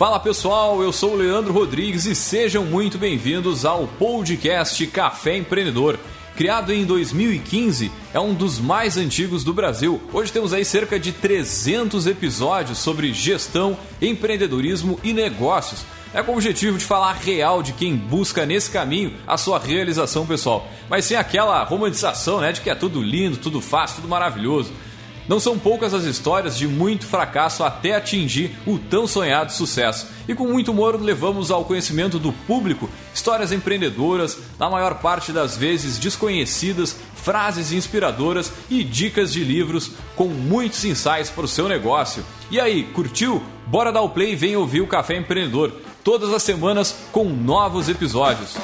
Fala pessoal, eu sou o Leandro Rodrigues e sejam muito bem-vindos ao podcast Café Empreendedor. Criado em 2015, é um dos mais antigos do Brasil. Hoje temos aí cerca de 300 episódios sobre gestão, empreendedorismo e negócios. É com o objetivo de falar real de quem busca nesse caminho a sua realização pessoal, mas sem aquela romantização, né, de que é tudo lindo, tudo fácil, tudo maravilhoso. Não são poucas as histórias de muito fracasso até atingir o tão sonhado sucesso. E com muito humor levamos ao conhecimento do público histórias empreendedoras, na maior parte das vezes desconhecidas, frases inspiradoras e dicas de livros com muitos insights para o seu negócio. E aí, curtiu? Bora dar o play e vem ouvir o Café Empreendedor todas as semanas com novos episódios.